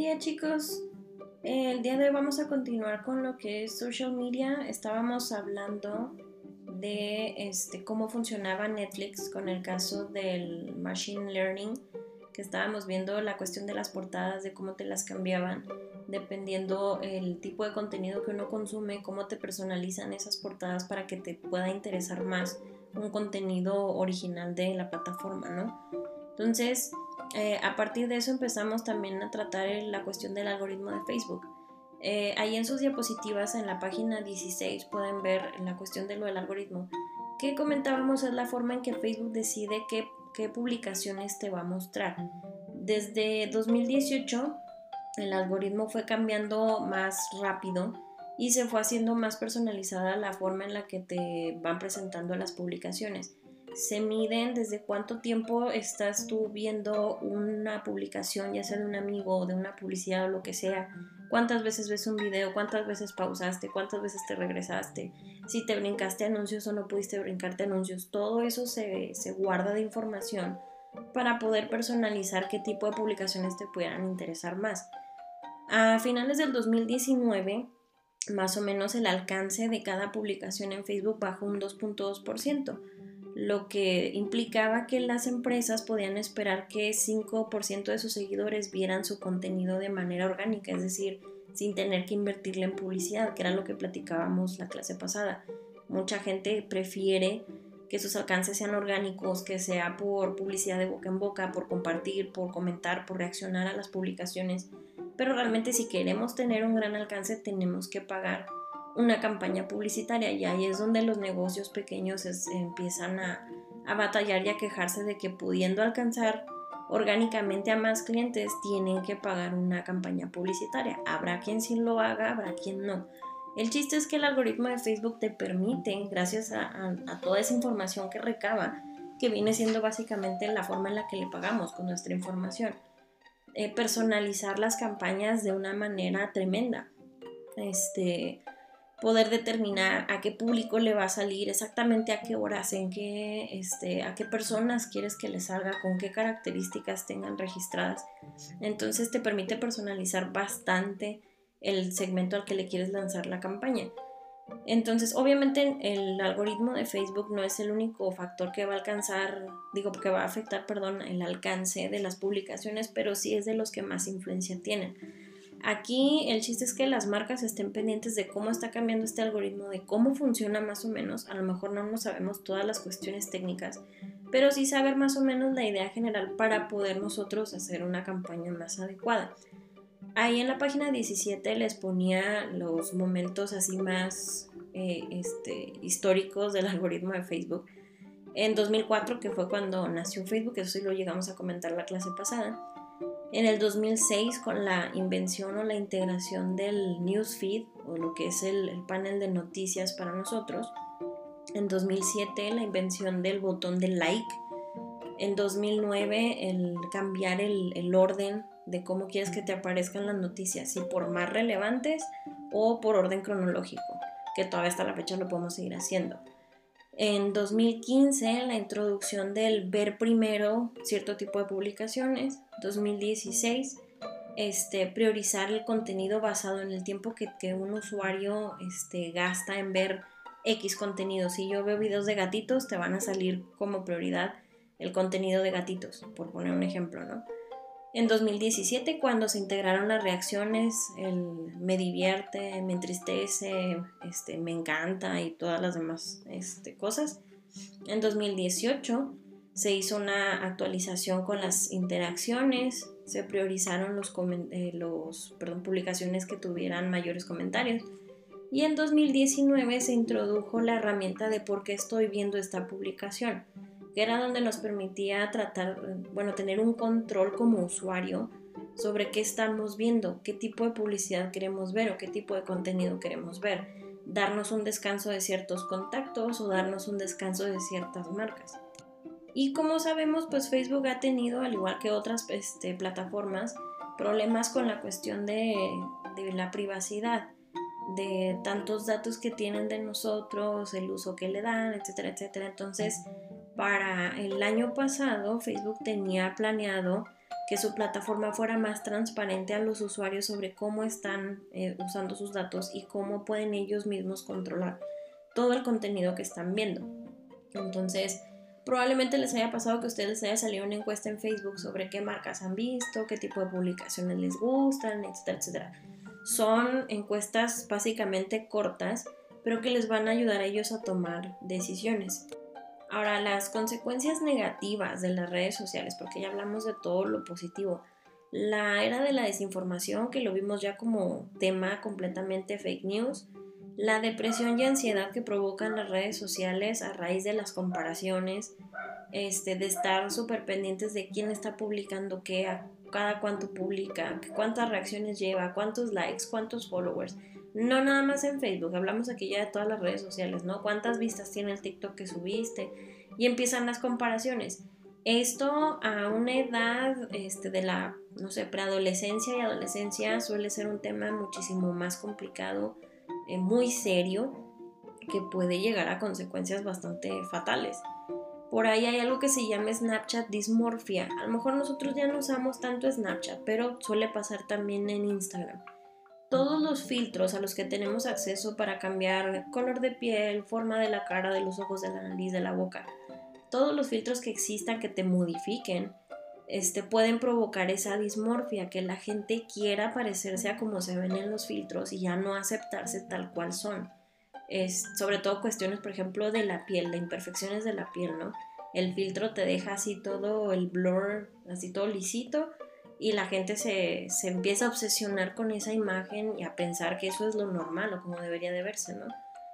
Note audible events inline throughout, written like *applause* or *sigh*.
día chicos. El día de hoy vamos a continuar con lo que es social media. Estábamos hablando de este, cómo funcionaba Netflix con el caso del machine learning, que estábamos viendo la cuestión de las portadas, de cómo te las cambiaban, dependiendo el tipo de contenido que uno consume, cómo te personalizan esas portadas para que te pueda interesar más un contenido original de la plataforma, ¿no? Entonces, eh, a partir de eso empezamos también a tratar la cuestión del algoritmo de Facebook. Eh, ahí en sus diapositivas, en la página 16, pueden ver la cuestión de lo del algoritmo. Que comentábamos es la forma en que Facebook decide qué, qué publicaciones te va a mostrar. Desde 2018, el algoritmo fue cambiando más rápido y se fue haciendo más personalizada la forma en la que te van presentando las publicaciones se miden desde cuánto tiempo estás tú viendo una publicación, ya sea de un amigo o de una publicidad o lo que sea, cuántas veces ves un video, cuántas veces pausaste, cuántas veces te regresaste, si te brincaste anuncios o no pudiste brincarte anuncios, todo eso se, se guarda de información para poder personalizar qué tipo de publicaciones te puedan interesar más. A finales del 2019, más o menos el alcance de cada publicación en Facebook bajó un 2.2% lo que implicaba que las empresas podían esperar que 5% de sus seguidores vieran su contenido de manera orgánica, es decir, sin tener que invertirle en publicidad, que era lo que platicábamos la clase pasada. Mucha gente prefiere que sus alcances sean orgánicos, que sea por publicidad de boca en boca, por compartir, por comentar, por reaccionar a las publicaciones. Pero realmente si queremos tener un gran alcance tenemos que pagar una campaña publicitaria y ahí es donde los negocios pequeños empiezan a, batallar y a quejarse de que pudiendo alcanzar orgánicamente a más clientes tienen que pagar una campaña publicitaria. Habrá quien sí lo haga, habrá quien no. El chiste es que el algoritmo de Facebook te permite, gracias a, toda esa información que recaba, que viene siendo básicamente la forma en la que le pagamos con nuestra información, eh, personalizar las campañas de una manera tremenda. Este, poder determinar a qué público le va a salir, exactamente a qué horas, en qué, este, a qué personas quieres que le salga, con qué características tengan registradas. Entonces te permite personalizar bastante el segmento al que le quieres lanzar la campaña. Entonces, obviamente el algoritmo de Facebook no es el único factor que va a alcanzar, digo, que va a afectar, perdón, el alcance de las publicaciones, pero sí es de los que más influencia tienen. Aquí el chiste es que las marcas estén pendientes de cómo está cambiando este algoritmo, de cómo funciona más o menos. A lo mejor no nos sabemos todas las cuestiones técnicas, pero sí saber más o menos la idea general para poder nosotros hacer una campaña más adecuada. Ahí en la página 17 les ponía los momentos así más eh, este, históricos del algoritmo de Facebook. En 2004, que fue cuando nació Facebook, eso sí lo llegamos a comentar la clase pasada en el 2006, con la invención o la integración del newsfeed, o lo que es el, panel de noticias para nosotros. En 2007, la invención del botón de like. En 2009, el cambiar el, el orden de cómo quieres que te aparezcan las noticias, si por más relevantes o por orden cronológico, que todavía hasta la fecha lo podemos seguir haciendo. En 2015, la introducción del ver primero cierto tipo de publicaciones. 2016, este, priorizar el contenido basado en el tiempo que, un usuario este, gasta en ver X contenido. Si yo veo videos de gatitos, te van a salir como prioridad el contenido de gatitos, por poner un ejemplo, ¿no? En 2017, cuando se integraron las reacciones, el me divierte, me entristece, este, me encanta y todas las demás este, cosas. En 2018 se hizo una actualización con las interacciones, se priorizaron los, eh, los publicaciones que tuvieran mayores comentarios. Y en 2019 se introdujo la herramienta de por qué estoy viendo esta publicación que era donde nos permitía tratar, bueno, tener un control como usuario sobre qué estamos viendo, qué tipo de publicidad queremos ver o qué tipo de contenido queremos ver, darnos un descanso de ciertos contactos o darnos un descanso de ciertas marcas. Y como sabemos, pues Facebook ha tenido, al igual que otras este, plataformas, problemas con la cuestión de, de la privacidad, de tantos datos que tienen de nosotros, el uso que le dan, etcétera, etcétera. Entonces, para el año pasado Facebook tenía planeado que su plataforma fuera más transparente a los usuarios sobre cómo están eh, usando sus datos y cómo pueden ellos mismos controlar todo el contenido que están viendo. Entonces, probablemente les haya pasado que a ustedes les haya salido una encuesta en Facebook sobre qué marcas han visto, qué tipo de publicaciones les gustan, etcétera, etcétera. Son encuestas básicamente cortas, pero que les van a ayudar a ellos a tomar decisiones. Ahora, las consecuencias negativas de las redes sociales, porque ya hablamos de todo lo positivo. La era de la desinformación, que lo vimos ya como tema completamente fake news. La depresión y ansiedad que provocan las redes sociales a raíz de las comparaciones, este, de estar súper pendientes de quién está publicando qué, cada cuánto publica, cuántas reacciones lleva, cuántos likes, cuántos followers. No nada más en Facebook, hablamos aquí ya de todas las redes sociales, ¿no? ¿Cuántas vistas tiene el TikTok que subiste? Y empiezan las comparaciones. Esto a una edad este, de la, no sé, preadolescencia y adolescencia suele ser un tema muchísimo más complicado, eh, muy serio, que puede llegar a consecuencias bastante fatales. Por ahí hay algo que se llama Snapchat dismorfia. A lo mejor nosotros ya no usamos tanto Snapchat, pero suele pasar también en Instagram todos los filtros a los que tenemos acceso para cambiar color de piel, forma de la cara, de los ojos, de la nariz, de la boca, todos los filtros que existan que te modifiquen, este, pueden provocar esa dismorfia, que la gente quiera parecerse a como se ven en los filtros y ya no aceptarse tal cual son. Es, sobre todo cuestiones, por ejemplo, de la piel, de imperfecciones de la piel, ¿no? El filtro te deja así todo el blur, así todo lisito, y la gente se, empieza a obsesionar con esa imagen y a pensar que eso es lo normal o como debería de verse, ¿no?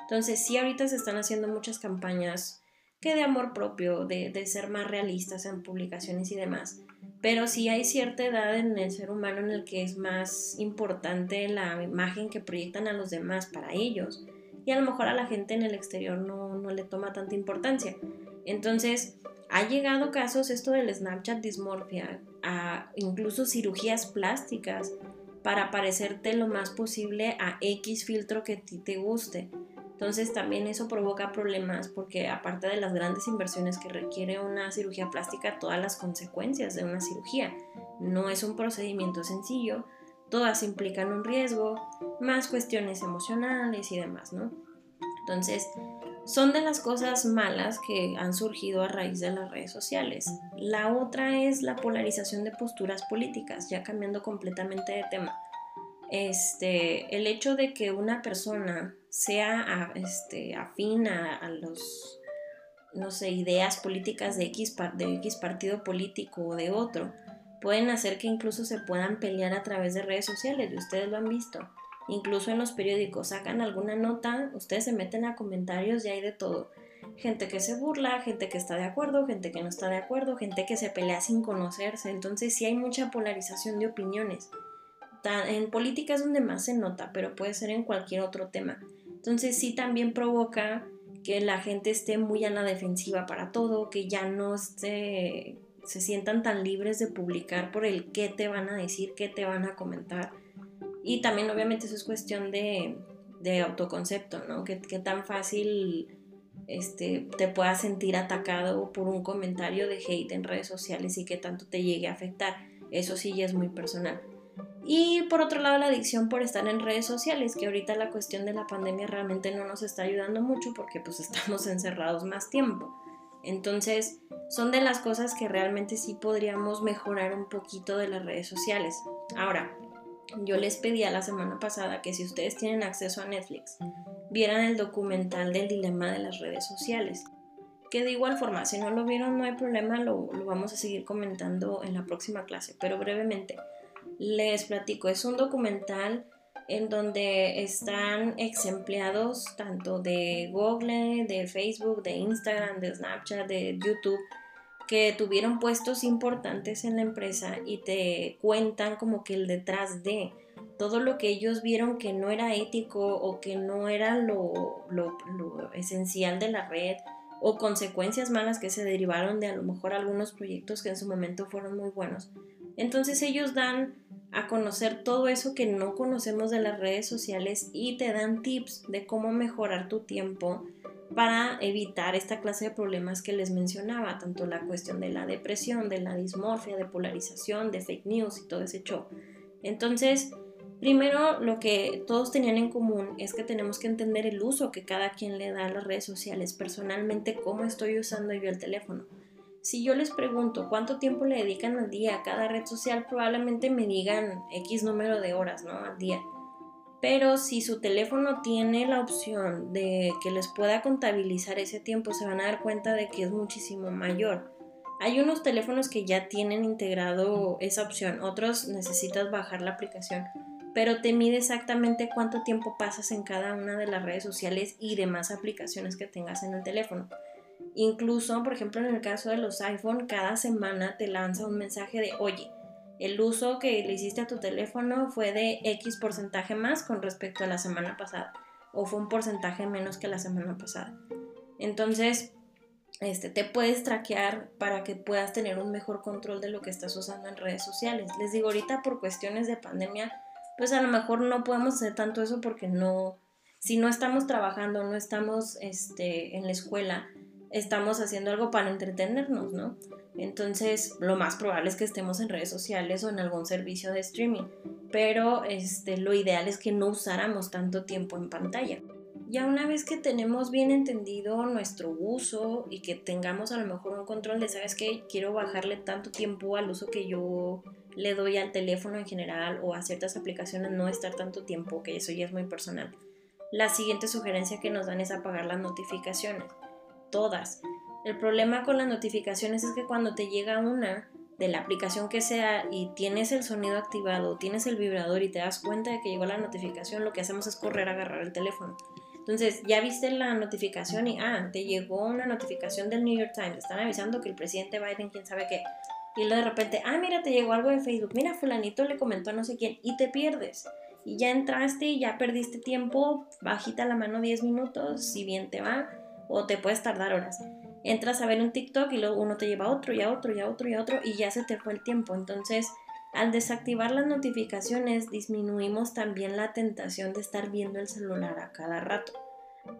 Entonces sí, ahorita se están haciendo muchas campañas que de amor propio, de, de, ser más realistas en publicaciones y demás. Pero sí hay cierta edad en el ser humano en el que es más importante la imagen que proyectan a los demás para ellos. Y a lo mejor a la gente en el exterior no, no le toma tanta importancia. Entonces, ha llegado casos esto del Snapchat dismorfia, a incluso cirugías plásticas para parecerte lo más posible a X filtro que a ti te guste. Entonces también eso provoca problemas porque aparte de las grandes inversiones que requiere una cirugía plástica, todas las consecuencias de una cirugía. No es un procedimiento sencillo, todas implican un riesgo, más cuestiones emocionales y demás, ¿no? Entonces, son de las cosas malas que han surgido a raíz de las redes sociales. La otra es la polarización de posturas políticas, ya cambiando completamente de tema. Este, el hecho de que una persona sea este, afín a, los, no sé, ideas políticas de X, de X partido político o de otro, pueden hacer que incluso se puedan pelear a través de redes sociales, y ustedes lo han visto incluso en los periódicos sacan alguna nota, ustedes se meten a comentarios y hay de todo. Gente que se burla, gente que está de acuerdo, gente que no está de acuerdo, gente que se pelea sin conocerse. Entonces sí hay mucha polarización de opiniones. En política es donde más se nota, pero puede ser en cualquier otro tema. Entonces sí también provoca que la gente esté muy a la defensiva para todo, que ya no se sientan tan libres de publicar por el qué te van a decir, qué te van a comentar y también obviamente eso es cuestión de, autoconcepto, ¿no? Que, tan fácil este, te puedas sentir atacado por un comentario de hate en redes sociales y que tanto te llegue a afectar. Eso sí ya es muy personal. Y por otro lado, la adicción por estar en redes sociales, que ahorita la cuestión de la pandemia realmente no nos está ayudando mucho porque pues *laughs* estamos encerrados más tiempo. Entonces, son de las cosas que realmente sí podríamos mejorar un poquito de las redes sociales. Ahora, yo les pedía la semana pasada que si ustedes tienen acceso a Netflix, vieran el documental del dilema de las redes sociales. Que de igual forma, si no lo vieron, no hay problema, lo, lo vamos a seguir comentando en la próxima clase, pero brevemente les platico. Es un documental en donde están ex empleados tanto de Google, de Facebook, de Instagram, de Snapchat, de YouTube, que tuvieron puestos importantes en la empresa y te cuentan como que el detrás de todo lo que ellos vieron que no era ético o que no era lo, lo, esencial de la red o consecuencias malas que se derivaron de a lo mejor algunos proyectos que en su momento fueron muy buenos. Entonces ellos dan a conocer todo eso que no conocemos de las redes sociales y te dan tips de cómo mejorar tu tiempo para evitar esta clase de problemas que les mencionaba, tanto la cuestión de la depresión, de la dismorfia, de polarización, de fake news y todo ese show. Entonces, primero lo que todos tenían en común es que tenemos que entender el uso que cada quien le da a las redes sociales, personalmente cómo estoy usando yo el teléfono. Si yo les pregunto cuánto tiempo le dedican al día a cada red social, probablemente me digan X número de horas, ¿no? Al día. Pero si su teléfono tiene la opción de que les pueda contabilizar ese tiempo, se van a dar cuenta de que es muchísimo mayor. Hay unos teléfonos que ya tienen integrado esa opción, otros necesitas bajar la aplicación, pero te mide exactamente cuánto tiempo pasas en cada una de las redes sociales y demás aplicaciones que tengas en el teléfono. Incluso, por ejemplo, en el caso de los iPhone, cada semana te lanza un mensaje de, oye, el uso que le hiciste a tu teléfono fue de X porcentaje más con respecto a la semana pasada o fue un porcentaje menos que la semana pasada. Entonces, este, te puedes traquear para que puedas tener un mejor control de lo que estás usando en redes sociales. Les digo, ahorita por cuestiones de pandemia, pues a lo mejor no podemos hacer tanto eso porque no, si no estamos trabajando, no estamos este, en la escuela, estamos haciendo algo para entretenernos, ¿no? Entonces, lo más probable es que estemos en redes sociales o en algún servicio de streaming, pero este, lo ideal es que no usáramos tanto tiempo en pantalla. Ya una vez que tenemos bien entendido nuestro uso y que tengamos a lo mejor un control de, ¿sabes qué? Quiero bajarle tanto tiempo al uso que yo le doy al teléfono en general o a ciertas aplicaciones, no estar tanto tiempo, que eso ya es muy personal. La siguiente sugerencia que nos dan es apagar las notificaciones todas. El problema con las notificaciones es que cuando te llega una de la aplicación que sea y tienes el sonido activado, tienes el vibrador y te das cuenta de que llegó la notificación, lo que hacemos es correr a agarrar el teléfono. Entonces, ya viste la notificación y, ah, te llegó una notificación del New York Times, están avisando que el presidente Biden, quién sabe qué. Y luego de repente, ah, mira, te llegó algo de Facebook, mira, fulanito le comentó a no sé quién, y te pierdes. Y ya entraste y ya perdiste tiempo, bajita la mano 10 minutos, si bien te va, o te puedes tardar horas. Entras a ver un TikTok y luego uno te lleva a otro y a otro y a otro y a otro y ya se te fue el tiempo. Entonces, al desactivar las notificaciones, disminuimos también la tentación de estar viendo el celular a cada rato.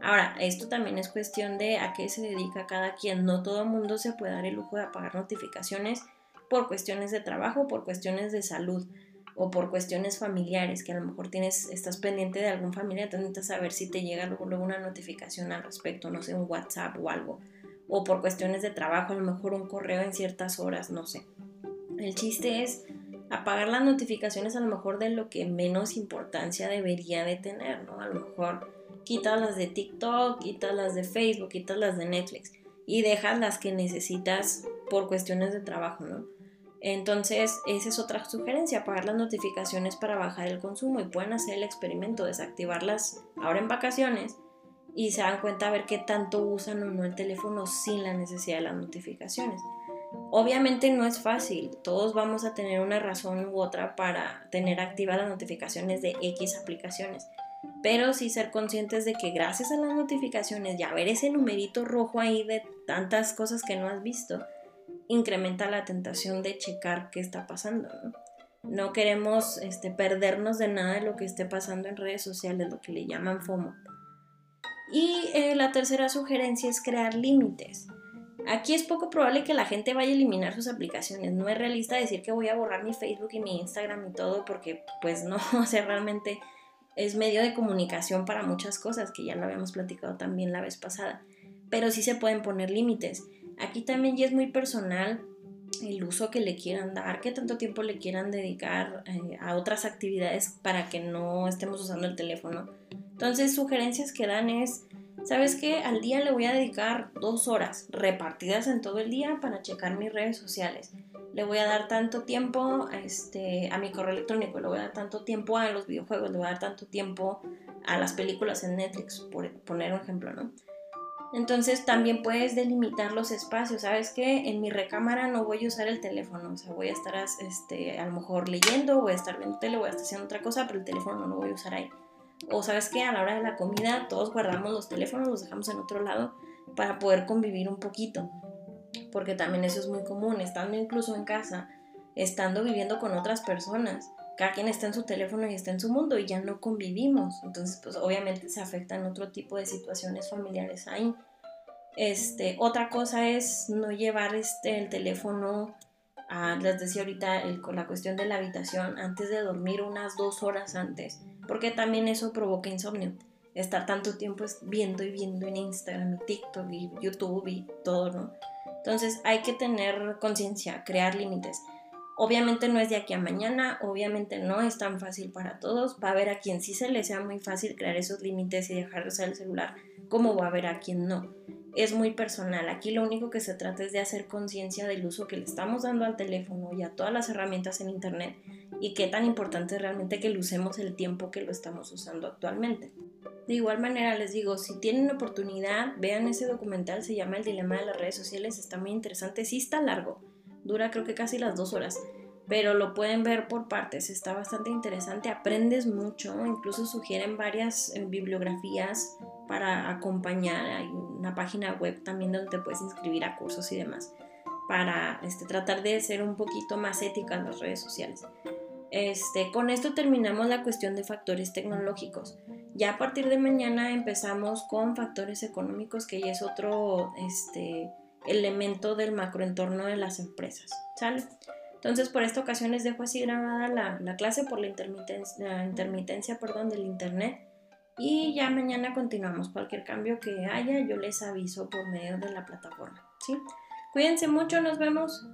Ahora, esto también es cuestión de a qué se dedica cada quien. No todo el mundo se puede dar el lujo de apagar notificaciones por cuestiones de trabajo, por cuestiones de salud o por cuestiones familiares, que a lo mejor tienes, estás pendiente de algún familiar, entonces necesitas saber si te llega luego, una notificación al respecto, no sé, un WhatsApp o algo, o por cuestiones de trabajo, a lo mejor un correo en ciertas horas, no sé. El chiste es apagar las notificaciones a lo mejor de lo que menos importancia debería de tener, ¿no? A lo mejor quitas las de TikTok, quitas las de Facebook, quitas las de Netflix y dejas las que necesitas por cuestiones de trabajo, ¿no? Entonces, esa es otra sugerencia, apagar las notificaciones para bajar el consumo y pueden hacer el experimento, desactivarlas ahora en vacaciones y se dan cuenta a ver qué tanto usan o no el teléfono sin la necesidad de las notificaciones. Obviamente no es fácil, todos vamos a tener una razón u otra para tener activas las notificaciones de X aplicaciones, pero sí ser conscientes de que gracias a las notificaciones ya ver ese numerito rojo ahí de tantas cosas que no has visto, incrementa la tentación de checar qué está pasando. No, queremos este, perdernos de nada de lo que esté pasando en redes sociales, lo que le llaman FOMO. Y eh, la tercera sugerencia es crear límites. Aquí es poco probable que la gente vaya a eliminar sus aplicaciones. No es realista decir que voy a borrar mi Facebook y mi Instagram y todo porque pues no, *laughs* o sea, realmente es medio de comunicación para muchas cosas que ya lo habíamos platicado también la vez pasada. Pero sí se pueden poner límites. Aquí también ya es muy personal el uso que le quieran dar, qué tanto tiempo le quieran dedicar eh, a otras actividades para que no estemos usando el teléfono. Entonces, sugerencias que dan es, ¿sabes qué? Al día le voy a dedicar dos horas repartidas en todo el día para checar mis redes sociales. Le voy a dar tanto tiempo a, este, a mi correo electrónico, le voy a dar tanto tiempo a los videojuegos, le voy a dar tanto tiempo a las películas en Netflix, por poner un ejemplo, ¿no? Entonces también puedes delimitar los espacios, ¿sabes qué? En mi recámara no voy a usar el teléfono, o sea, voy a estar este, a lo mejor leyendo, voy a estar viendo tele, voy a estar haciendo otra cosa, pero el teléfono no lo voy a usar ahí. O sabes qué, a la hora de la comida todos guardamos los teléfonos, los dejamos en otro lado para poder convivir un poquito, porque también eso es muy común, estando incluso en casa, estando viviendo con otras personas cada quien está en su teléfono y está en su mundo y ya no convivimos. Entonces, pues obviamente se afectan otro tipo de situaciones familiares ahí. Este, otra cosa es no llevar este, el teléfono, a, les decía ahorita, el, con la cuestión de la habitación antes de dormir unas dos horas antes, porque también eso provoca insomnio. Estar tanto tiempo viendo y viendo en Instagram y TikTok y YouTube y todo, ¿no? Entonces hay que tener conciencia, crear límites. Obviamente no es de aquí a mañana, obviamente no es tan fácil para todos. Va a haber a quien sí se le sea muy fácil crear esos límites y dejar de usar el celular, como va a haber a quien no. Es muy personal. Aquí lo único que se trata es de hacer conciencia del uso que le estamos dando al teléfono y a todas las herramientas en Internet y qué tan importante es realmente que lo usemos el tiempo que lo estamos usando actualmente. De igual manera les digo, si tienen oportunidad, vean ese documental, se llama El Dilema de las redes sociales, está muy interesante, sí está largo, dura creo que casi las dos horas, pero lo pueden ver por partes, está bastante interesante, aprendes mucho, incluso sugieren varias eh, bibliografías para acompañar, hay una página web también donde te puedes inscribir a cursos y demás, para este, tratar de ser un poquito más ética en las redes sociales. Este, con esto terminamos la cuestión de factores tecnológicos. Ya a partir de mañana empezamos con factores económicos, que ya es otro este, elemento del macroentorno de las empresas. ¿Sale? Entonces, por esta ocasión les dejo así grabada la, clase por la intermitencia, intermitencia perdón, del internet. Y ya mañana continuamos. Cualquier cambio que haya, yo les aviso por medio de la plataforma. ¿sí? Cuídense mucho, nos vemos.